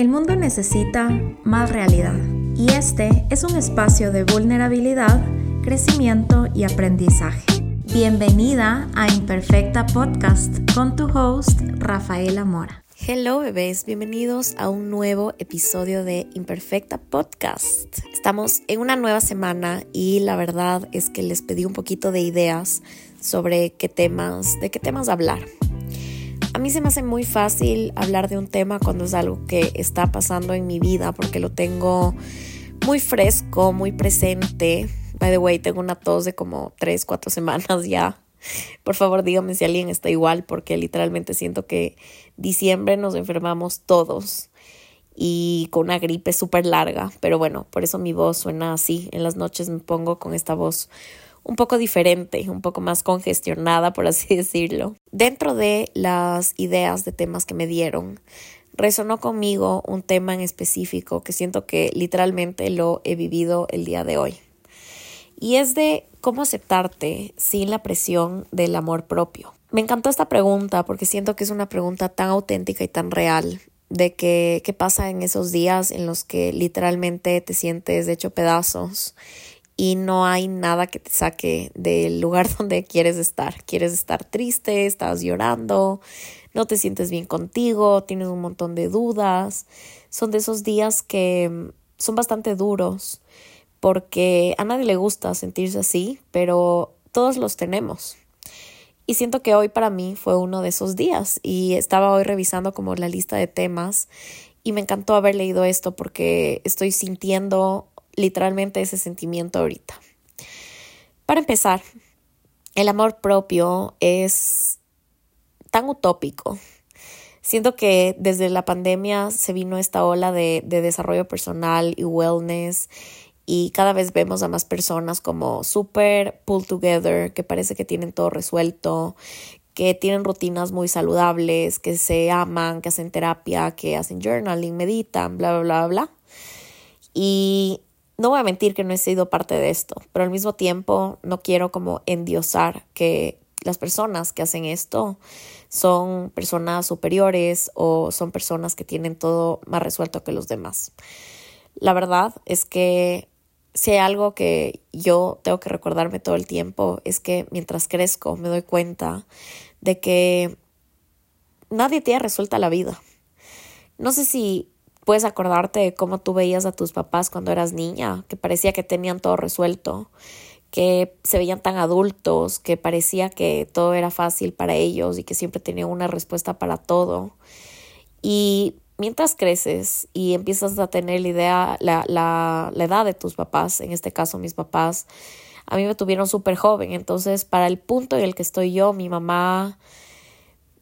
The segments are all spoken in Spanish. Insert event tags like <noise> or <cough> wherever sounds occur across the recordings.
El mundo necesita más realidad y este es un espacio de vulnerabilidad, crecimiento y aprendizaje. Bienvenida a Imperfecta Podcast con tu host Rafaela Mora. Hello bebés, bienvenidos a un nuevo episodio de Imperfecta Podcast. Estamos en una nueva semana y la verdad es que les pedí un poquito de ideas sobre qué temas, de qué temas hablar. A mí se me hace muy fácil hablar de un tema cuando es algo que está pasando en mi vida porque lo tengo muy fresco, muy presente. By the way, tengo una tos de como 3, 4 <laughs> semanas ya. Por favor, díganme si alguien está igual porque literalmente siento que diciembre nos enfermamos todos y con una gripe súper larga. Pero bueno, por eso mi voz suena así. En las noches me pongo con esta voz un poco diferente, un poco más congestionada, por así <laughs> decirlo. Dentro de las ideas de temas que me dieron, resonó conmigo un tema en específico que siento que literalmente lo he vivido el día de hoy. Y es de cómo aceptarte sin la presión del amor propio. Me encantó esta pregunta porque siento que es una pregunta tan auténtica y tan real de que qué pasa en esos días en los que literalmente te sientes hecho pedazos y no hay nada que te saque del lugar <laughs> donde quieres estar. Quieres estar triste, estás llorando, no te sientes bien contigo, tienes un montón de dudas. Son de esos días que mm, son bastante duros porque a nadie le gusta sentirse así, pero todos los tenemos. Y siento que hoy para mí fue uno de esos días y estaba hoy revisando como la lista de temas y me encantó haber leído esto porque estoy sintiendo literalmente ese sentimiento ahorita. Para empezar, el amor propio es tan utópico. Siento que desde la pandemia se vino esta ola de, de desarrollo personal y wellness y cada vez vemos a más personas como super pull together, que parece que tienen todo resuelto, que tienen rutinas muy saludables, que se aman, que hacen terapia, que hacen journaling, meditan, bla, bla, bla, bla. Y no voy a mentir que no he sido parte de esto, pero al mismo tiempo no quiero como endiosar que las personas que hacen esto son personas superiores o son personas que tienen todo más resuelto que los demás. La verdad es que si hay algo que yo tengo que recordarme todo el tiempo es que mientras crezco me doy cuenta de que nadie tiene resuelta la vida. No sé si puedes acordarte de cómo tú veías a tus papás cuando eras niña, que parecía que tenían todo resuelto, que se veían tan adultos, que parecía que todo era fácil para ellos y que siempre tenían una respuesta para todo. Y mientras creces y empiezas a tener la idea, la, la, la edad de tus papás, en este caso mis papás, a mí me tuvieron súper joven, entonces para el punto en el que estoy yo, mi mamá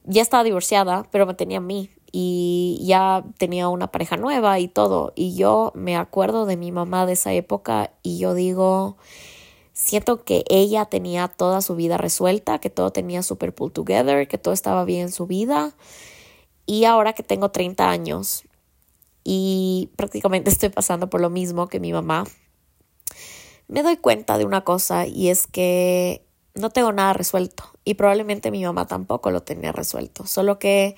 ya estaba divorciada, pero me tenía a mí y ya tenía una pareja nueva y todo. Y yo me acuerdo de mi mamá de esa época y yo digo, siento que ella tenía toda su vida resuelta, que todo tenía super pull together, que todo estaba bien en su vida. Y ahora que tengo 30 años y prácticamente <laughs> estoy pasando por lo mismo que mi mamá, me doy cuenta de una cosa y es que no tengo nada resuelto y probablemente mi mamá tampoco lo tenía resuelto, solo que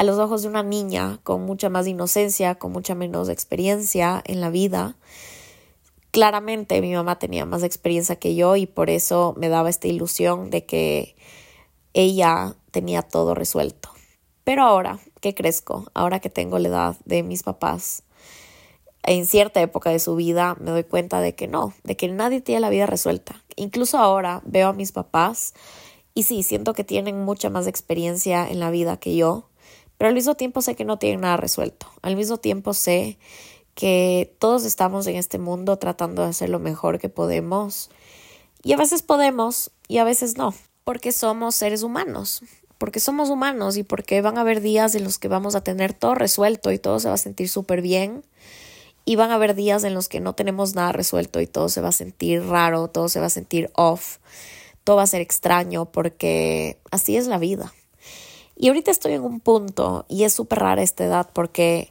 a los ojos de una niña con mucha más inocencia, con mucha menos experiencia en la vida. Claramente mi mamá tenía más experiencia que yo y por eso me daba esta ilusión de que ella tenía todo resuelto. Pero ahora que crezco, ahora que tengo la edad de mis papás, en cierta época de su vida me doy cuenta de que no, de que nadie tiene la vida resuelta. Incluso ahora veo a mis papás y sí, siento que tienen mucha más experiencia en la vida que yo, pero al mismo tiempo sé que no tienen nada resuelto. Al mismo tiempo sé que todos estamos en este mundo tratando de hacer lo mejor que podemos. Y a veces podemos y a veces no, porque somos seres humanos, porque somos humanos y porque van a haber días en los que vamos a tener todo resuelto y todo se va a sentir súper bien. Y van a haber días en los que no tenemos nada resuelto y todo se va a sentir raro, todo se va a sentir off, todo va a ser extraño porque así es la vida. Y ahorita estoy en un punto, y es súper rara esta edad porque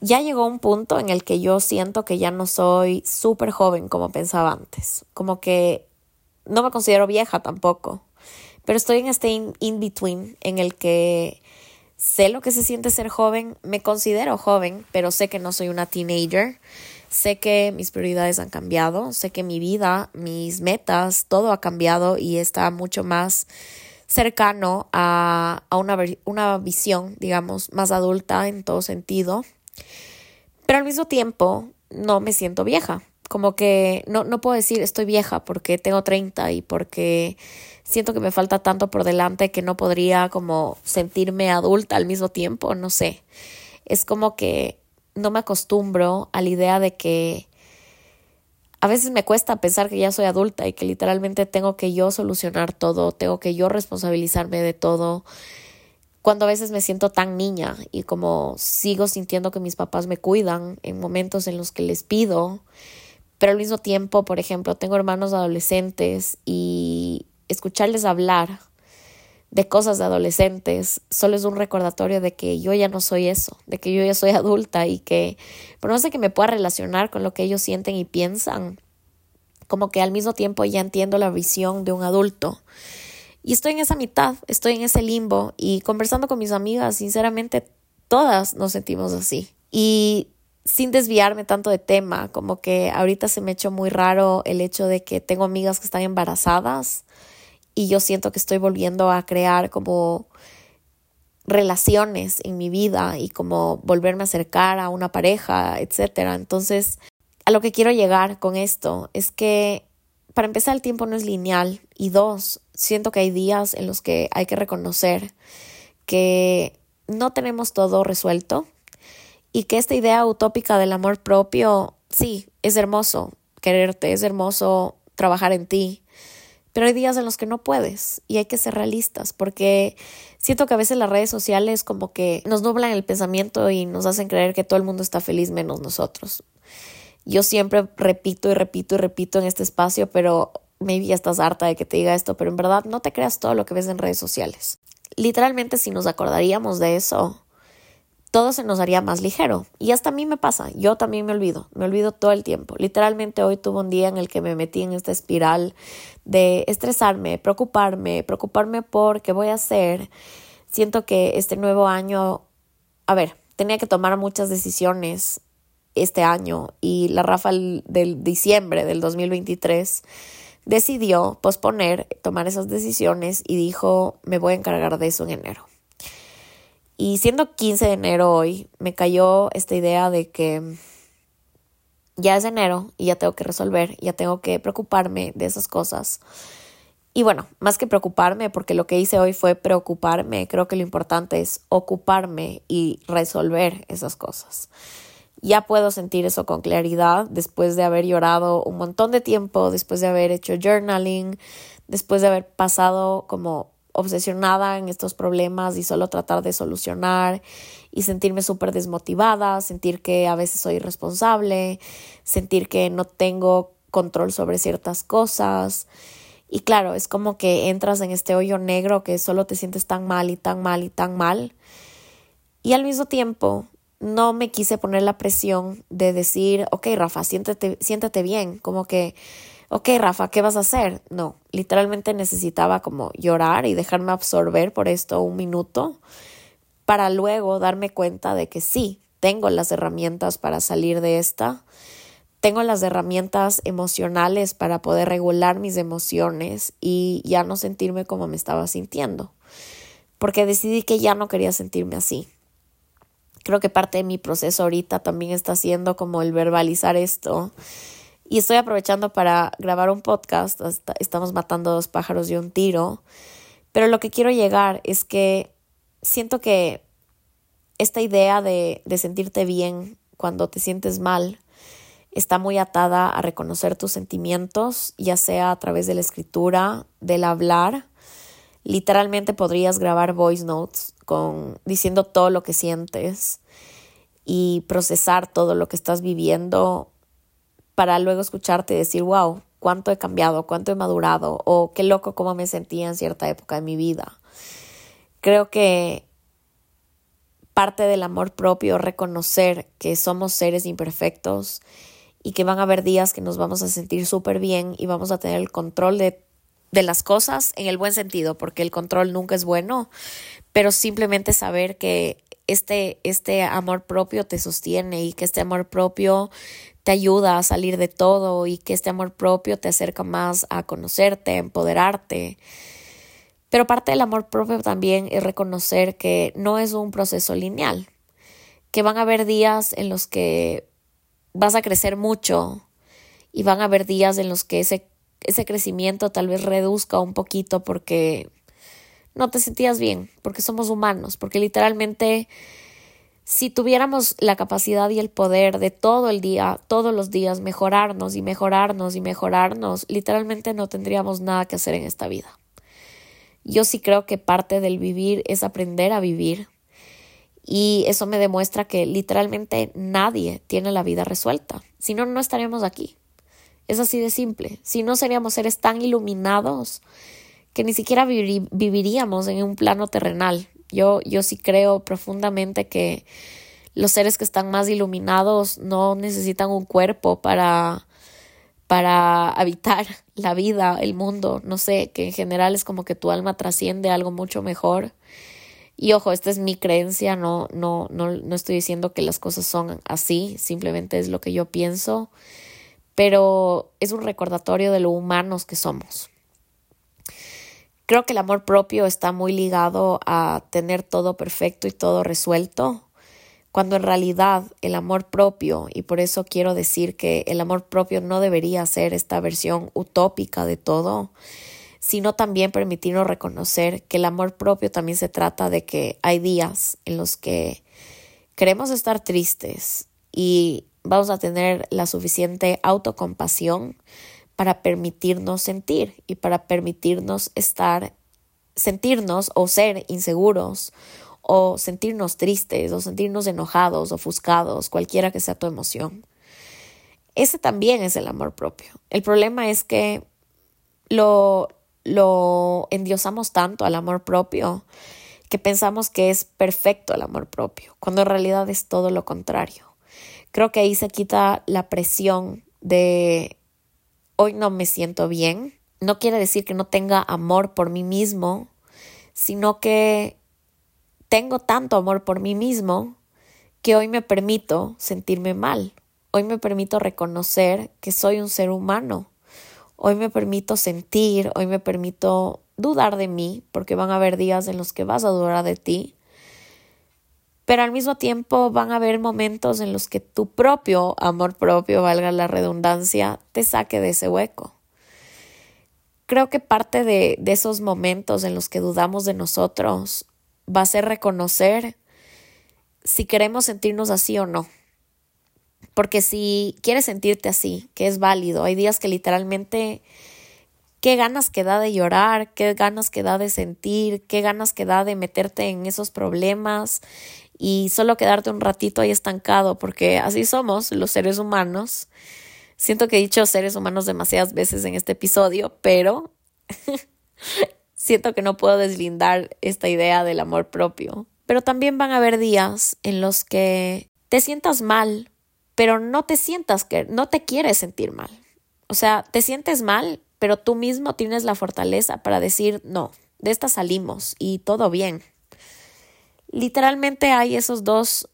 ya llegó un punto en el que yo siento que ya no soy súper joven como pensaba antes. Como que no me considero vieja tampoco, pero estoy en este in-between en el que sé lo que se siente ser joven, me considero joven, pero sé que no soy una teenager. Sé que mis prioridades han cambiado, sé que mi vida, mis metas, todo ha cambiado y está mucho más cercano a, una, una visión, digamos, más adulta en todo sentido. Pero al mismo tiempo no me siento vieja. Como que no, no puedo decir estoy vieja porque tengo 30 y porque siento que me falta tanto por delante que no podría como sentirme adulta al mismo tiempo, no sé. Es como que no me acostumbro a la idea de que a veces me cuesta pensar que ya soy adulta y que literalmente tengo que yo solucionar todo, tengo que yo responsabilizarme de todo. Cuando a veces me siento tan niña y como sigo sintiendo que mis papás me cuidan en momentos en los que les pido, pero al mismo tiempo, por ejemplo, tengo hermanos adolescentes y escucharles hablar de cosas de adolescentes solo es un recordatorio de que yo ya no soy eso, de que yo ya soy <laughs> adulta y que, por no sé que me pueda relacionar con lo que ellos sienten y piensan, como que al mismo tiempo ya entiendo la visión de un adulto. Y estoy en esa mitad, estoy en ese limbo y conversando con mis amigas, sinceramente, todas nos sentimos así. Y sin desviarme tanto de tema, como que ahorita se me echó muy raro el hecho de que tengo amigas que están embarazadas y yo siento que estoy volviendo a crear como relaciones en mi vida y como volverme a acercar a una pareja, etcétera. Entonces, a lo que quiero llegar con esto es que para empezar el tiempo no es lineal y dos, siento que hay días en los que hay que reconocer que no tenemos todo resuelto y que esta idea utópica del amor propio, sí, es hermoso quererte, es hermoso trabajar en ti, pero hay días en los que no puedes y hay que ser realistas porque siento que a veces las redes sociales como que nos nublan el pensamiento y nos hacen creer que todo el mundo está feliz menos nosotros. Yo siempre repito y repito y repito en este espacio, pero maybe ya estás harta de que te diga esto, pero en verdad no te creas todo lo que ves en redes sociales. Literalmente si nos acordaríamos de eso, todo se nos haría más ligero. Y hasta a mí me pasa, yo también me olvido, me olvido todo el tiempo. Literalmente hoy tuve un día en el que me metí en esta espiral de estresarme, preocuparme, preocuparme por qué voy a hacer. Siento que este nuevo año, a ver, tenía que tomar muchas decisiones este año y la Rafa del diciembre del 2023 decidió posponer, tomar esas decisiones y dijo, me voy a encargar de eso en enero. Y siendo 15 de enero hoy, me cayó esta idea de que ya es enero y ya tengo que resolver, ya tengo que preocuparme de esas cosas. Y bueno, más que preocuparme, porque lo que hice hoy fue preocuparme, creo que lo importante es ocuparme y resolver esas cosas. Ya puedo sentir eso con claridad después de haber llorado un montón de tiempo, después de haber hecho journaling, después de haber pasado como obsesionada en estos problemas y solo tratar de solucionar y sentirme súper desmotivada, sentir que a veces soy irresponsable, sentir que no tengo control sobre ciertas cosas. Y claro, es como que entras en este hoyo negro que solo te sientes tan mal y tan mal y tan mal. Y al mismo tiempo, no me quise poner la presión de decir, ok, Rafa, siéntate bien, como que ok, Rafa, ¿qué vas a hacer? No, literalmente necesitaba como llorar y dejarme absorber por esto un minuto para luego darme cuenta de que sí, tengo las herramientas para salir de esta, tengo las herramientas emocionales para poder regular mis emociones y ya no sentirme como me estaba sintiendo, porque decidí que ya no quería sentirme así. Creo que parte de mi proceso ahorita también está siendo como el verbalizar esto y estoy aprovechando para grabar un podcast. Estamos matando dos pájaros de un tiro. Pero lo que quiero llegar es que siento que esta idea de, de sentirte bien cuando te sientes mal está muy atada a reconocer tus sentimientos, ya sea a través de la escritura, del hablar. Literalmente podrías grabar voice notes con diciendo todo lo que sientes y procesar todo lo que estás viviendo para luego escucharte decir, wow, cuánto he cambiado, cuánto he madurado o qué loco cómo me sentía en cierta época de mi vida. Creo que parte del amor propio reconocer que somos seres imperfectos y que van a haber días que nos vamos a sentir súper bien y vamos a tener el control de, de las cosas en el buen sentido, porque el control nunca es bueno, pero simplemente saber que este, este amor propio te sostiene y que este amor propio te ayuda a salir de todo y que este amor propio te acerca más a conocerte, a empoderarte. Pero parte del amor propio también es reconocer que no es un proceso lineal, que van a haber días en los que vas a crecer mucho y van a haber días en los que ese, ese crecimiento tal vez reduzca un poquito porque no te sentías bien, porque somos humanos, porque literalmente si tuviéramos la capacidad y el poder de todo el día, todos los días, mejorarnos y mejorarnos y mejorarnos, literalmente no tendríamos nada que hacer en esta vida. Yo sí creo que parte del vivir es aprender a vivir. Y eso me demuestra que literalmente nadie tiene la vida resuelta. Si no, no estaríamos aquí. Es así de simple. Si no, seríamos seres tan iluminados que ni siquiera viviríamos en un plano terrenal. Yo, yo sí creo profundamente que los seres que están más iluminados no necesitan un cuerpo para, para habitar <laughs> la vida, el mundo, no sé, que en general es como que tu alma trasciende algo mucho mejor. Y ojo, esta es mi creencia, no, no, no, no estoy diciendo que las cosas son así, simplemente es lo que yo pienso, pero es un recordatorio de lo humanos que somos. Creo que el amor propio está muy ligado a tener todo perfecto y todo resuelto, cuando en realidad el amor propio, y por eso quiero decir que el amor propio no debería ser esta versión utópica de todo, sino también permitirnos reconocer que el amor propio también se trata de que hay días en los que queremos estar tristes y vamos a tener la suficiente autocompasión para permitirnos sentir y para permitirnos estar, sentirnos o ser inseguros o sentirnos tristes o sentirnos enojados, ofuscados, cualquiera que sea tu emoción. Ese también es el amor propio. El problema es que lo, lo endiosamos tanto al amor propio que pensamos que es perfecto el amor propio, cuando en realidad es todo lo contrario. Creo que ahí se quita la presión de hoy no me siento bien, no quiere decir que no tenga amor por mí mismo, sino que tengo tanto amor por mí mismo que hoy me permito sentirme mal. Hoy me permito reconocer que soy un ser humano. Hoy me permito sentir, hoy me permito dudar de mí, porque van a haber días en los que vas a dudar de ti. Pero al mismo tiempo van a haber momentos en los que tu propio amor propio, valga la redundancia, te saque de ese hueco. Creo que parte de, esos momentos en los que dudamos de nosotros va a ser reconocer si queremos sentirnos así o no. Porque si quieres sentirte así, que es válido, hay días que literalmente qué ganas que da de llorar, qué ganas que da de sentir, qué ganas que da de meterte en esos problemas y solo quedarte un ratito ahí estancado, porque así somos los seres humanos. Siento que he dicho seres humanos demasiadas veces en este episodio, pero <laughs> siento que no puedo deslindar esta idea del amor propio. Pero también van a haber días en los que te sientas mal, pero no te sientas que no te quieres sentir mal. O sea, te sientes mal, pero tú mismo tienes la fortaleza para decir, no, de esta salimos y todo bien literalmente hay esos dos,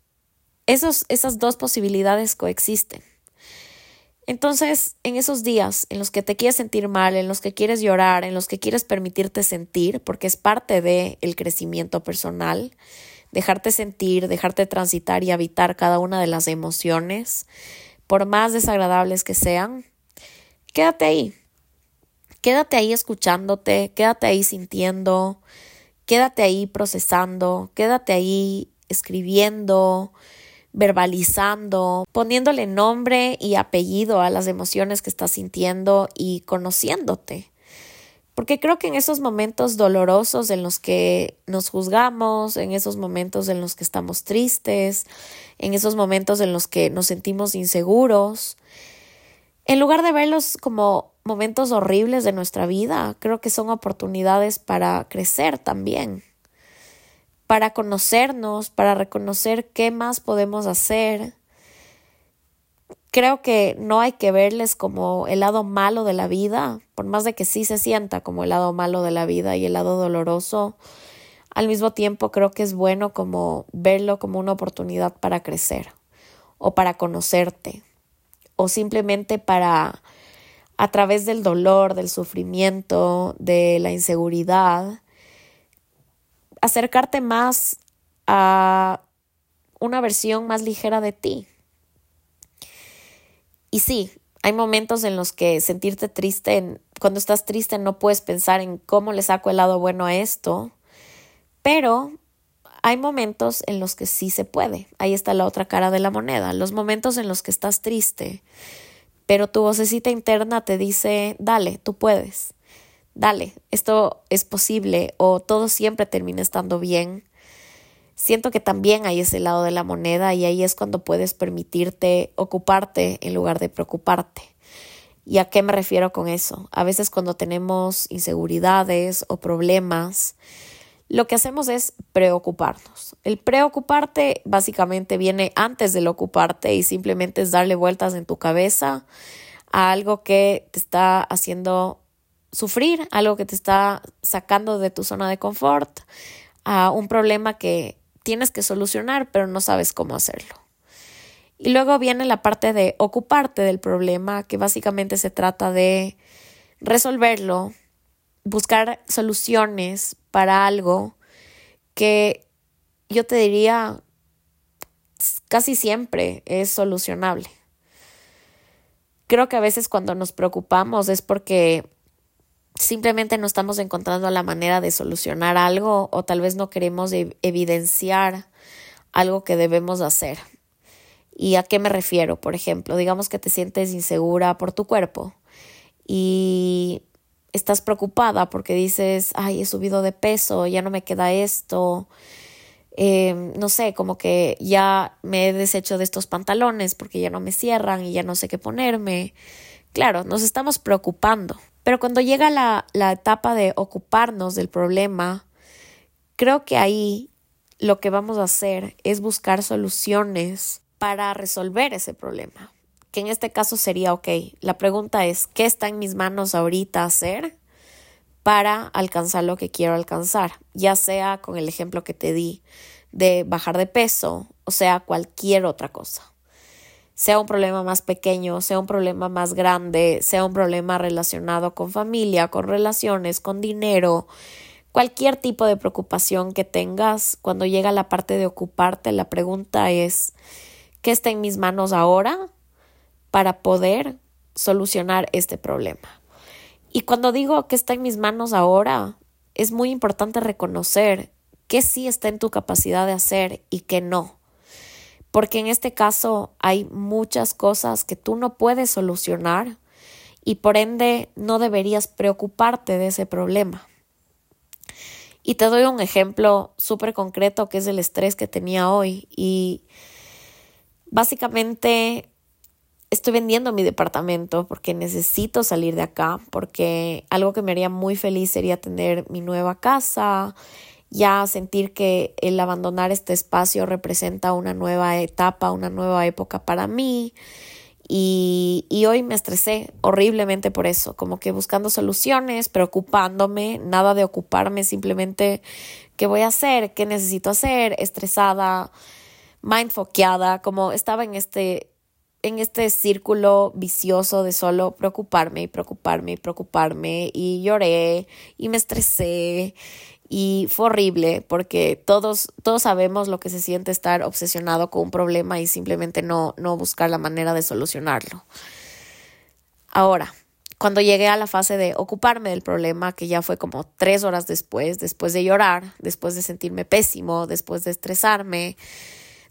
esos, esas dos posibilidades coexisten. Entonces, en esos días en los que te quieres sentir mal, en los que quieres llorar, en los que quieres permitirte sentir, porque es parte del el crecimiento personal, dejarte sentir, dejarte transitar y habitar cada una de las emociones, por más desagradables que sean, quédate ahí. Quédate ahí escuchándote, quédate ahí sintiendo, Quédate ahí procesando, quédate ahí escribiendo, verbalizando, poniéndole nombre y apellido a las emociones que estás sintiendo y conociéndote. Porque creo que en esos momentos dolorosos en los que nos juzgamos, en esos momentos en los que estamos tristes, en esos momentos en los que nos sentimos inseguros, en lugar de verlos como momentos horribles de nuestra vida, creo que son oportunidades para crecer también, para conocernos, para reconocer qué más podemos hacer. Creo que no hay que verles como el lado malo de la vida, por más de que sí se sienta como el lado malo de la vida y el lado doloroso. al mismo tiempo creo que es bueno como verlo como una oportunidad para crecer o para conocerte o simplemente para a través del dolor, del sufrimiento, de la inseguridad, acercarte más a una versión más ligera de ti. Y sí, hay momentos en los que sentirte triste, cuando estás triste no puedes pensar en cómo le saco el lado bueno a esto, pero hay momentos en los que sí se puede. Ahí está la otra cara de la moneda. Los momentos en los que estás triste, pero tu vocecita interna te dice, dale, tú puedes. Dale, esto es posible o todo siempre termina estando bien. Siento que también hay ese lado de la moneda y ahí es cuando puedes permitirte ocuparte en lugar de preocuparte. ¿Y a qué me refiero con eso? A veces cuando tenemos inseguridades o problemas, lo que hacemos es preocuparnos. El preocuparte básicamente viene antes del ocuparte y simplemente es darle vueltas en tu cabeza a algo que te está haciendo sufrir, algo que te está sacando de tu zona de confort, a un problema que tienes que solucionar pero no sabes cómo hacerlo. Y luego viene la parte de ocuparte del problema, que básicamente se trata de resolverlo, buscar soluciones para algo que yo te diría casi siempre es solucionable. Creo que a veces cuando nos preocupamos es porque simplemente no estamos encontrando la manera de solucionar algo o tal vez no queremos evidenciar algo que debemos hacer. ¿Y a qué me refiero? Por ejemplo, digamos que te sientes insegura por tu cuerpo y estás preocupada porque dices, ay, he subido de peso, ya no me queda esto, em, no sé, como que ya me he deshecho de estos pantalones porque ya no me cierran y ya no sé qué ponerme. Claro, nos estamos preocupando, pero cuando llega la, la etapa de ocuparnos del problema, creo que ahí lo que vamos a hacer es buscar soluciones para resolver ese problema que en este caso sería, ok, la pregunta es, ¿qué está en mis manos ahorita hacer para alcanzar lo que quiero alcanzar? Ya sea con el ejemplo que te di de bajar de peso, o sea, cualquier otra cosa. Sea un problema más pequeño, sea un problema más grande, sea un problema relacionado con familia, con relaciones, con dinero, cualquier tipo de preocupación que tengas, cuando llega la parte de ocuparte, la pregunta es, ¿qué está en mis manos ahora para poder solucionar este problema. Y cuando digo que está en mis manos ahora, es muy importante reconocer qué sí está en tu capacidad de hacer y qué no. Porque en este caso hay muchas cosas que tú no puedes solucionar y por ende no deberías preocuparte de ese problema. Y te doy un ejemplo súper concreto que es el estrés que tenía hoy y básicamente estoy vendiendo mi departamento porque necesito salir de acá, porque algo que me haría muy feliz sería tener mi nueva casa, ya sentir que el abandonar este espacio representa una nueva etapa, una nueva época para mí. Y, hoy me estresé horriblemente por eso, como que buscando soluciones, preocupándome, nada de ocuparme, simplemente qué voy a hacer, qué necesito hacer, estresada, mindfoqueada, como estaba en este en este círculo vicioso de solo preocuparme y preocuparme y preocuparme y lloré y me estresé y fue horrible porque todos, todos sabemos lo que se siente estar obsesionado con un problema y simplemente no, no buscar la manera de solucionarlo. Ahora, cuando llegué a la fase de ocuparme del problema, que ya fue como tres horas después, después de llorar, después de sentirme pésimo, después de estresarme,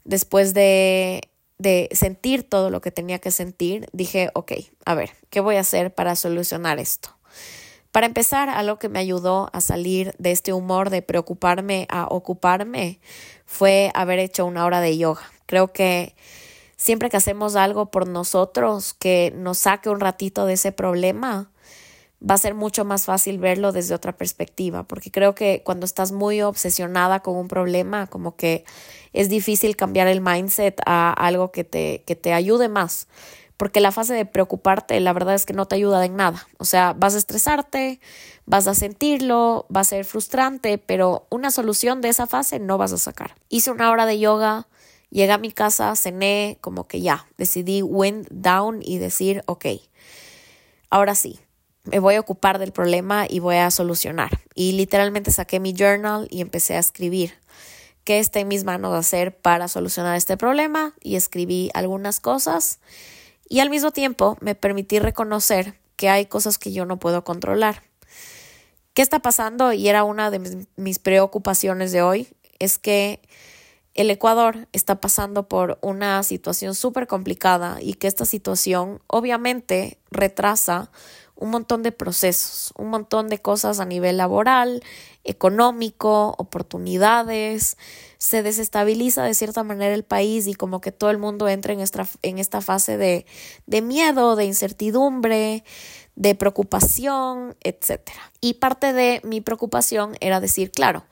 después de de sentir todo lo que tenía que sentir, dije, ok, a ver, ¿qué voy a hacer para solucionar esto? Para empezar, algo que me ayudó a salir de este humor de preocuparme a ocuparme fue haber hecho una hora de yoga. Creo que siempre que hacemos algo por nosotros que nos saque un ratito de ese problema, va a ser mucho más fácil verlo desde otra perspectiva, porque creo que cuando estás muy obsesionada con un problema, como que es difícil cambiar el mindset a algo que te, que te ayude más. porque la fase de preocuparte la verdad es que no te ayuda en nada. O sea, vas a estresarte, vas a sentirlo, va a ser frustrante, pero una solución de esa fase no vas a sacar. Hice una hora de yoga, llegué a mi casa, cené, como que ya, decidí wind down y decir, ok, ahora sí, me voy a ocupar del problema y voy a solucionar. Y literalmente saqué mi journal y empecé a escribir qué está en mis manos hacer para solucionar este problema y escribí algunas cosas y al mismo tiempo me permití reconocer que hay cosas que yo no puedo controlar. ¿Qué está pasando? Y era una de mis preocupaciones de hoy, es que el Ecuador está pasando por una situación súper complicada y que esta situación obviamente retrasa un montón de procesos, un montón de cosas a nivel laboral, económico, oportunidades, se desestabiliza de cierta manera el país y como que todo el mundo entra en esta, en esta fase de, de miedo, de incertidumbre, de preocupación, etc. Y parte de mi preocupación era decir, claro,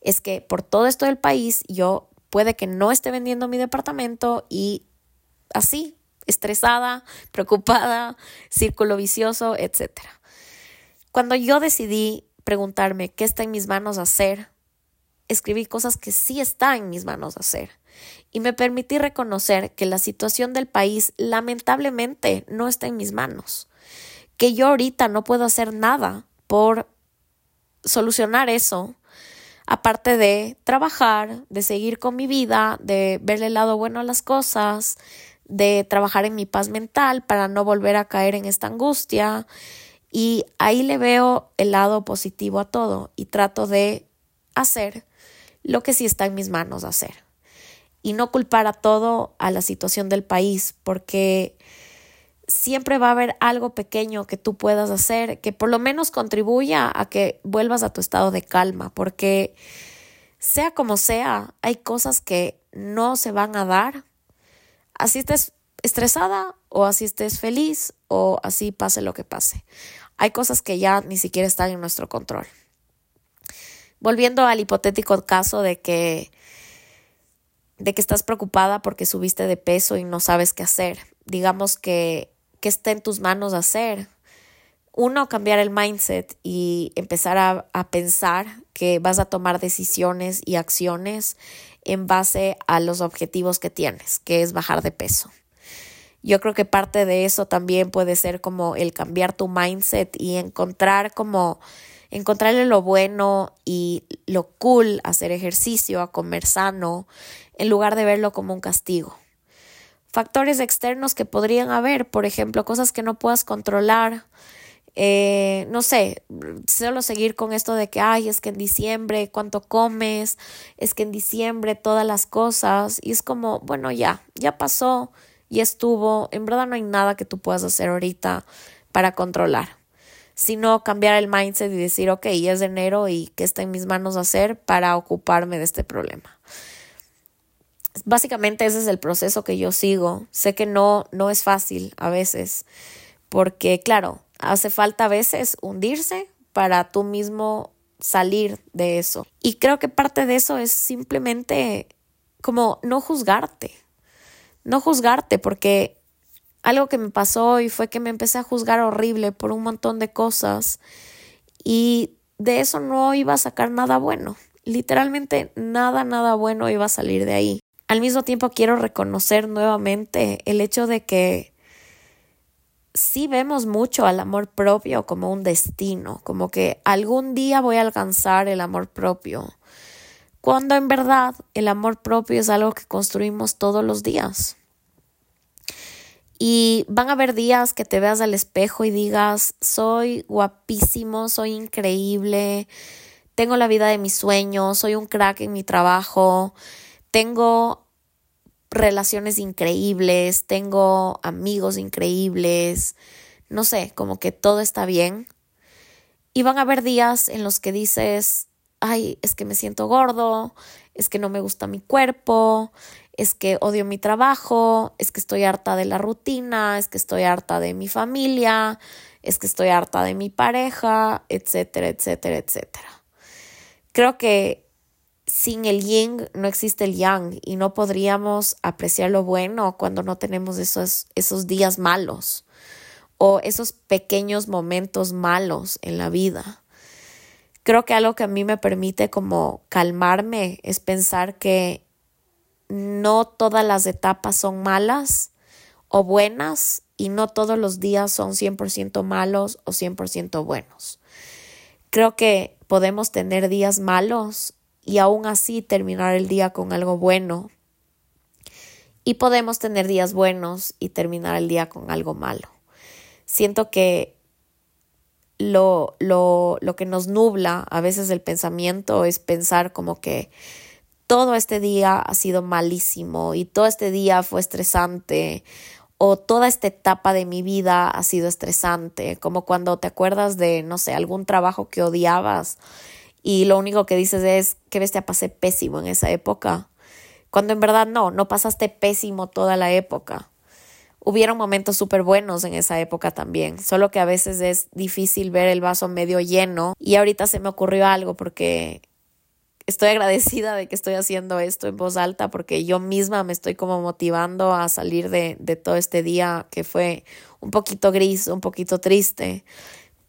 es que por todo esto del país yo puede que no esté vendiendo mi departamento y así estresada, preocupada, círculo vicioso, etc. Cuando yo decidí preguntarme qué está en mis manos hacer, escribí cosas que sí está en mis manos hacer y me permití reconocer que la situación del país lamentablemente no está en mis manos, que yo ahorita no puedo hacer nada por solucionar eso, aparte de trabajar, de seguir con mi vida, de verle el lado bueno a las cosas, de trabajar en mi paz mental para no volver a caer en esta angustia. Y ahí le veo el lado positivo a todo y trato de hacer lo que sí está en mis manos hacer. Y no culpar a todo a la situación del país, porque siempre va a haber algo pequeño que tú puedas hacer que por lo menos contribuya a que vuelvas a tu estado de calma, porque sea como sea, hay cosas que no se van a dar así estés estresada o así estés feliz o así pase lo que pase. Hay cosas que ya ni siquiera están en nuestro control. Volviendo al hipotético caso de que de que estás preocupada porque subiste de peso y no sabes qué hacer. Digamos que que está en tus manos hacer. Uno, cambiar el mindset y empezar a, a pensar que vas a tomar decisiones y acciones en base a los objetivos que tienes, que es bajar de peso. Yo creo que parte de eso también puede ser como el cambiar tu mindset y encontrar como encontrarle lo bueno y lo cool hacer ejercicio, a comer sano, en lugar de verlo como un castigo. Factores externos que podrían haber, por ejemplo, cosas que no puedas controlar, eh, no sé, solo seguir con esto de que, ay, es que en diciembre cuánto comes, es que en diciembre todas las cosas, y es como, bueno, ya, ya pasó, y estuvo, en verdad no hay nada que tú puedas hacer ahorita para controlar, sino cambiar el mindset y decir, ok, ya es de enero y qué está en mis manos hacer para ocuparme de este problema. Básicamente ese es el proceso que yo sigo. Sé que no, no es fácil a veces, porque claro, Hace falta a veces hundirse para tú mismo salir de eso. Y creo que parte de eso es simplemente como no juzgarte. No juzgarte porque algo que me pasó y fue que me empecé a juzgar horrible por un montón de cosas y de eso no iba a sacar nada bueno. Literalmente nada, nada bueno iba a salir de ahí. Al mismo tiempo quiero reconocer nuevamente el hecho de que sí vemos mucho al amor propio como un destino, como que algún día voy a alcanzar el amor propio, cuando en verdad el amor propio es algo que construimos todos los días. Y van a haber días que te veas al espejo y digas, soy guapísimo, soy increíble, tengo la vida de mis sueños, soy un crack en mi trabajo, tengo relaciones increíbles, tengo amigos increíbles, no sé, como que todo está bien. Y van a haber días en los que dices, ay, es que me siento gordo, es que no me gusta mi cuerpo, es que odio mi trabajo, es que estoy harta de la rutina, es que estoy harta de mi familia, es que estoy harta de mi pareja, etcétera, etcétera, etcétera. Creo que sin el yin no existe el yang y no podríamos apreciar lo bueno cuando no tenemos esos, esos días malos o esos pequeños momentos malos en la vida. Creo que algo que a mí me permite como calmarme es pensar que no todas las etapas son malas o buenas y no todos los días son 100% malos o 100% buenos. Creo que podemos tener días malos y aún así terminar el día con algo bueno. Y podemos tener días buenos y terminar el día con algo malo. Siento que lo, lo, lo que nos nubla a veces el pensamiento es pensar como que todo este día ha sido malísimo y todo este día fue estresante o toda esta etapa de mi vida ha sido estresante, como cuando te acuerdas de, no sé, algún trabajo que odiabas y lo único que dices es que bestia pasé pésimo en esa época. Cuando en verdad no, no pasaste pésimo toda la época. Hubieron momentos súper buenos en esa época también, solo que a veces es difícil ver el vaso medio lleno y ahorita se me ocurrió algo porque estoy agradecida de que estoy haciendo esto en voz alta porque yo misma me estoy como motivando a salir de, de todo este día que fue un poquito gris, un poquito triste.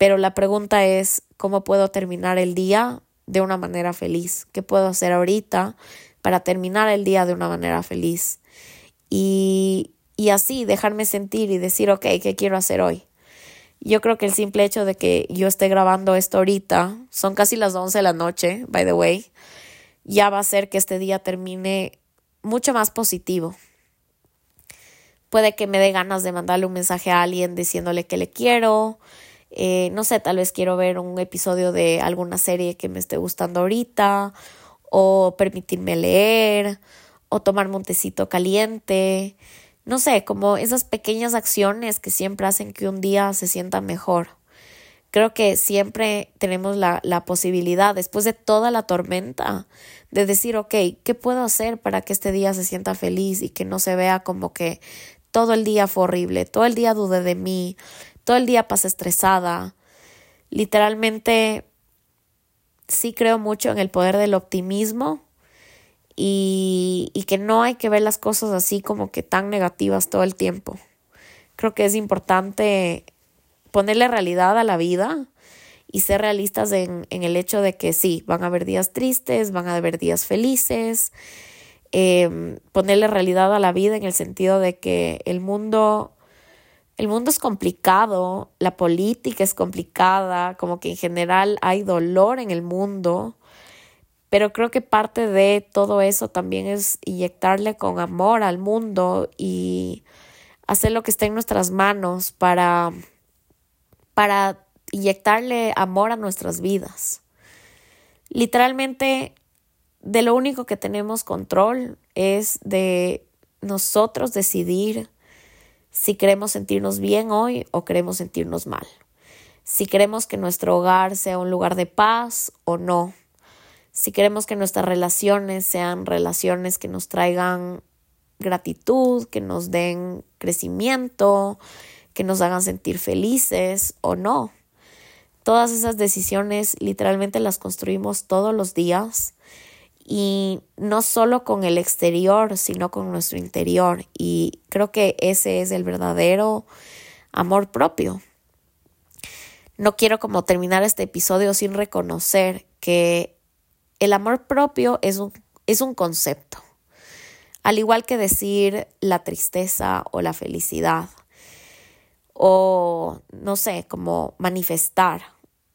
Pero la pregunta es, ¿cómo puedo terminar el día de una manera feliz? ¿Qué puedo hacer ahorita para terminar el día de una manera feliz? Y, y así dejarme sentir y decir, ok, ¿qué quiero hacer hoy? Yo creo que el simple hecho de que yo esté grabando esto ahorita, son casi las 11 de la noche, by the way, ya va a hacer que este día termine mucho más positivo. Puede que me dé ganas de mandarle un mensaje a alguien diciéndole que le quiero, eh, no sé, tal vez quiero ver un episodio de alguna serie que me esté gustando ahorita, o permitirme leer, o tomarme un caliente, no sé, como esas pequeñas acciones que siempre hacen que un día se sienta mejor. Creo que siempre tenemos la, la posibilidad, después de toda la tormenta, de decir, ok, ¿qué puedo hacer para que este día se sienta feliz y que no se vea como que todo el día fue horrible, todo el día dudé de mí, todo el día pasé estresada. Literalmente sí creo mucho en el poder del optimismo y, y que no hay que ver las cosas así como que tan negativas todo el tiempo. Creo que es importante ponerle realidad a la vida y ser realistas en, en, el hecho de que sí, van a haber días tristes, van a haber días felices, eh, ponerle realidad a la vida en el sentido de que el mundo el mundo es complicado, la política es complicada, como que en general hay dolor en el mundo, pero creo que parte de todo eso también es inyectarle con amor al mundo y hacer lo que esté en nuestras manos para, para inyectarle amor a nuestras vidas. Literalmente, de lo único que tenemos control es de nosotros decidir si queremos sentirnos bien hoy o queremos sentirnos mal, si queremos que nuestro hogar sea un lugar de paz o no, si queremos que nuestras relaciones sean relaciones que nos traigan gratitud, que nos den crecimiento, que nos hagan sentir felices o no. Todas esas decisiones literalmente las construimos todos los días y no solo con el exterior, sino con nuestro interior. Y creo que ese es el verdadero amor propio. No quiero como terminar este episodio sin reconocer que el amor propio es un, es un concepto. Al igual que decir la tristeza o la felicidad. O, no sé, como manifestar.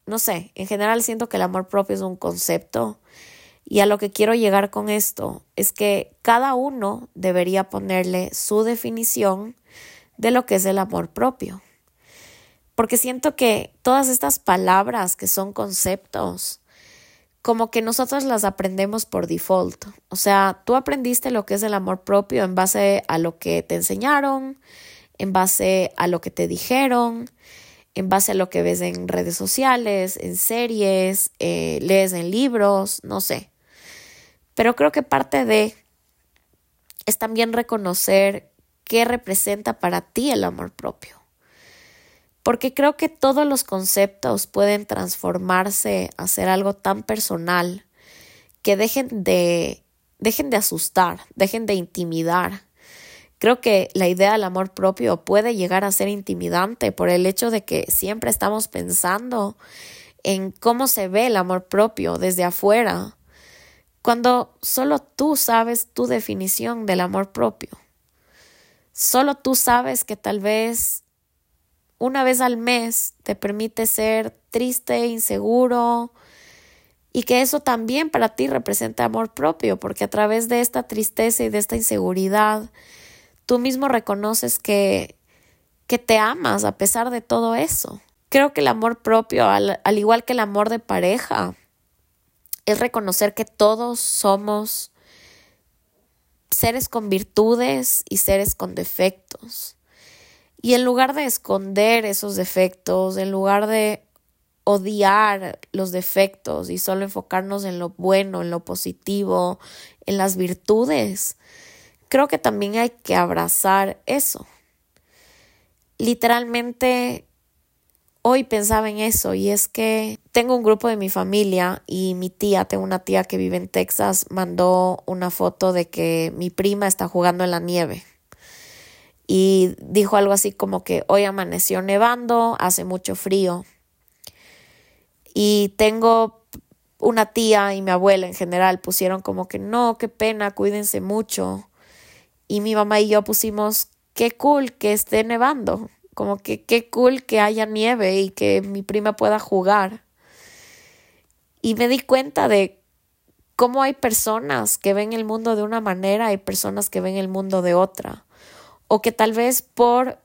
No sé, en general siento que el amor propio es un concepto y a lo que quiero llegar con esto es que cada uno debería ponerle su definición de lo que es el amor propio. Porque siento que todas estas palabras que son conceptos, como que nosotros las aprendemos por default. O sea, tú aprendiste lo que es el amor propio en base a lo que te enseñaron, en base a lo que te dijeron, en base a lo que ves en redes sociales, en series, eh, lees en libros, no sé. Pero creo que parte de es también reconocer qué representa para ti el amor propio. Porque creo que todos los conceptos pueden transformarse a ser algo tan personal que dejen de, dejen de asustar, dejen de intimidar. Creo que la idea del amor propio puede llegar a ser intimidante por el hecho de que siempre estamos pensando en cómo se ve el amor propio desde afuera, cuando solo tú sabes tu definición del amor propio. Solo tú sabes que tal vez una vez al mes te permite ser triste, inseguro, y que eso también para ti representa amor propio, porque a través de esta tristeza y de esta inseguridad, tú mismo reconoces que, que te amas a pesar de todo eso. Creo que el amor propio, al, al igual que el amor de pareja, es reconocer que todos somos seres con virtudes y seres con defectos. Y en lugar de esconder esos defectos, en lugar de odiar los defectos y solo enfocarnos en lo bueno, en lo positivo, en las virtudes, creo que también hay que abrazar eso. Literalmente, hoy pensaba en eso y es que tengo un grupo de mi familia y mi tía, tengo una tía que vive en Texas, mandó una foto de que mi prima está jugando en la nieve y dijo algo así como que hoy amaneció nevando, hace mucho frío. Y tengo una tía y mi abuela en general pusieron como que no, qué pena, cuídense mucho. Y mi mamá y yo pusimos qué cool que esté nevando, como que qué cool que haya nieve y que mi prima pueda jugar. Y me di cuenta de cómo hay personas que ven el mundo de una manera y personas que ven el mundo de otra o que tal vez por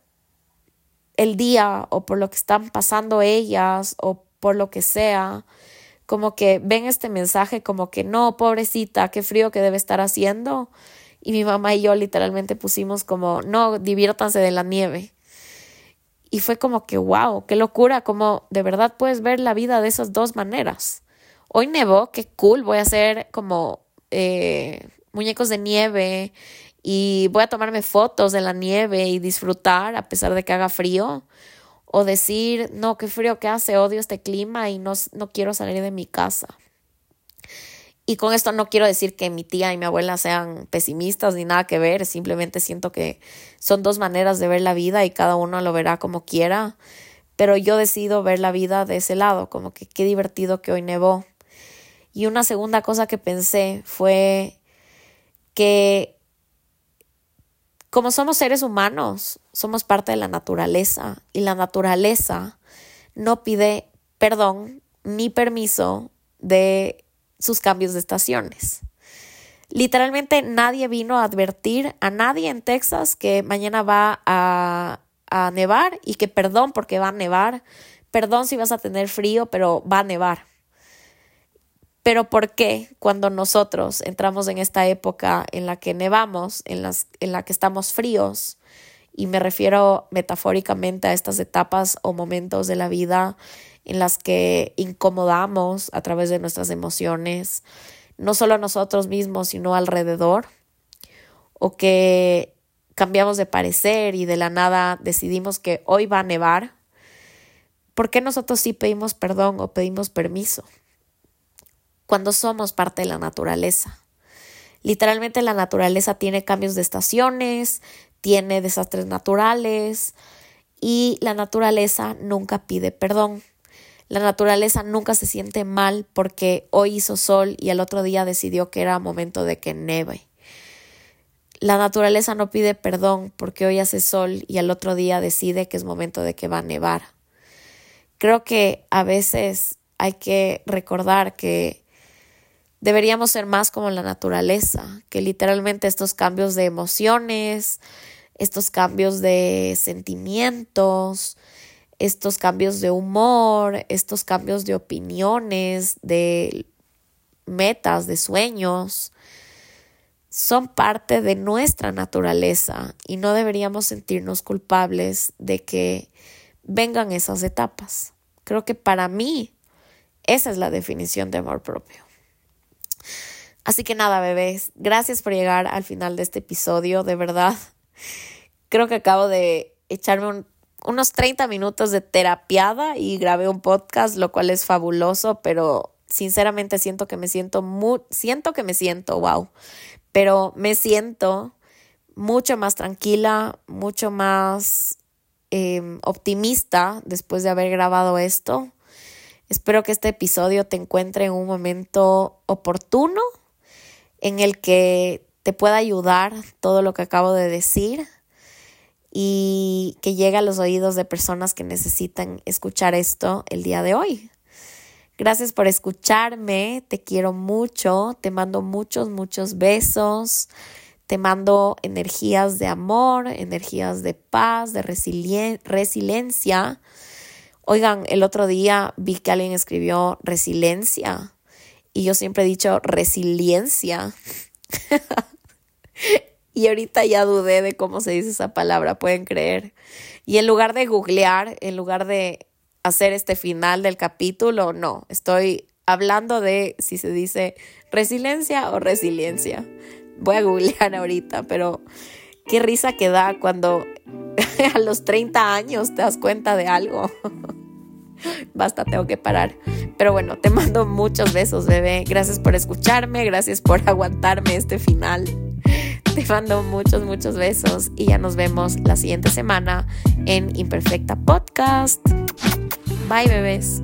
el día o por lo que están pasando ellas o por lo que sea, como que ven este mensaje como que no, pobrecita, qué frío que debe estar haciendo. Y mi mamá y yo literalmente pusimos como, no, diviértanse de la nieve. Y fue como que, wow, qué locura, como de verdad puedes ver la vida de esas dos maneras. Hoy nevó, qué cool, voy a hacer como eh, muñecos de nieve y voy a tomarme fotos de la nieve y disfrutar a pesar de que haga frío. O decir, no, qué frío que hace, odio este clima y no, no quiero salir de mi casa. Y con esto no quiero decir que mi tía y mi abuela sean pesimistas ni nada que ver, simplemente siento que son dos maneras de ver la vida y cada uno lo verá como quiera, pero yo decido ver la vida de ese lado, como que qué divertido que hoy nevó. Y una segunda cosa que pensé fue que como somos seres humanos, somos parte de la naturaleza y la naturaleza no pide perdón ni permiso de sus cambios de estaciones. Literalmente nadie vino a advertir a nadie en Texas que mañana va a, a nevar y que perdón porque va a nevar, perdón si vas a tener frío, pero va a nevar. Pero ¿por qué cuando nosotros entramos en esta época en la que nevamos, en, las, en la que estamos fríos, y me refiero metafóricamente a estas etapas o momentos de la vida en las que incomodamos a través de nuestras emociones, no solo a nosotros mismos, sino alrededor, o que cambiamos de parecer y de la nada decidimos que hoy va a nevar, ¿por qué nosotros sí pedimos perdón o pedimos permiso? cuando somos parte de la naturaleza. Literalmente la naturaleza tiene cambios de estaciones, tiene desastres naturales y la naturaleza nunca pide perdón. La naturaleza nunca se siente mal porque hoy hizo sol y el otro día decidió que era momento de que neve. La naturaleza no pide perdón porque hoy hace sol y el otro día decide que es momento de que va a nevar. Creo que a veces hay que recordar que deberíamos ser más como la naturaleza, que literalmente estos cambios de emociones, estos cambios de sentimientos, estos cambios de humor, estos cambios de opiniones, de metas, de sueños, son parte de nuestra naturaleza y no deberíamos sentirnos culpables de que vengan esas etapas. Creo que para mí esa es la definición de amor propio. Así que nada, bebés, gracias por llegar al final de este episodio, de verdad. <laughs> Creo que acabo de echarme unos 30 minutos de terapiada y grabé un podcast, lo cual es fabuloso, pero sinceramente siento que me siento muy, siento que me siento, wow, pero me siento mucho más tranquila, mucho más em, optimista después de haber grabado esto. Espero que este episodio te encuentre en un momento oportuno en el que te pueda ayudar todo lo que acabo de decir y que llegue a los oídos de personas que necesitan escuchar esto el día de hoy. Gracias por escucharme, te quiero mucho, te mando muchos, muchos besos, te mando energías de amor, energías de paz, de resiliencia. Oigan, el otro día vi que alguien escribió resiliencia y yo siempre he dicho resiliencia. <laughs> Y ahorita ya dudé de cómo se dice esa palabra, pueden creer. Y en lugar de googlear, en lugar de hacer este final del capítulo, no, estoy hablando de si se dice resiliencia o resiliencia. Voy a googlear ahorita, pero qué risa que da cuando <laughs> a los 30 años te das cuenta de algo. <laughs> Basta, tengo que parar. Pero bueno, te mando muchos besos, bebé. Gracias por escucharme, gracias por aguantarme este final. Te mando muchos, muchos besos y ya nos vemos la siguiente semana en Imperfecta Podcast. Bye, bebés.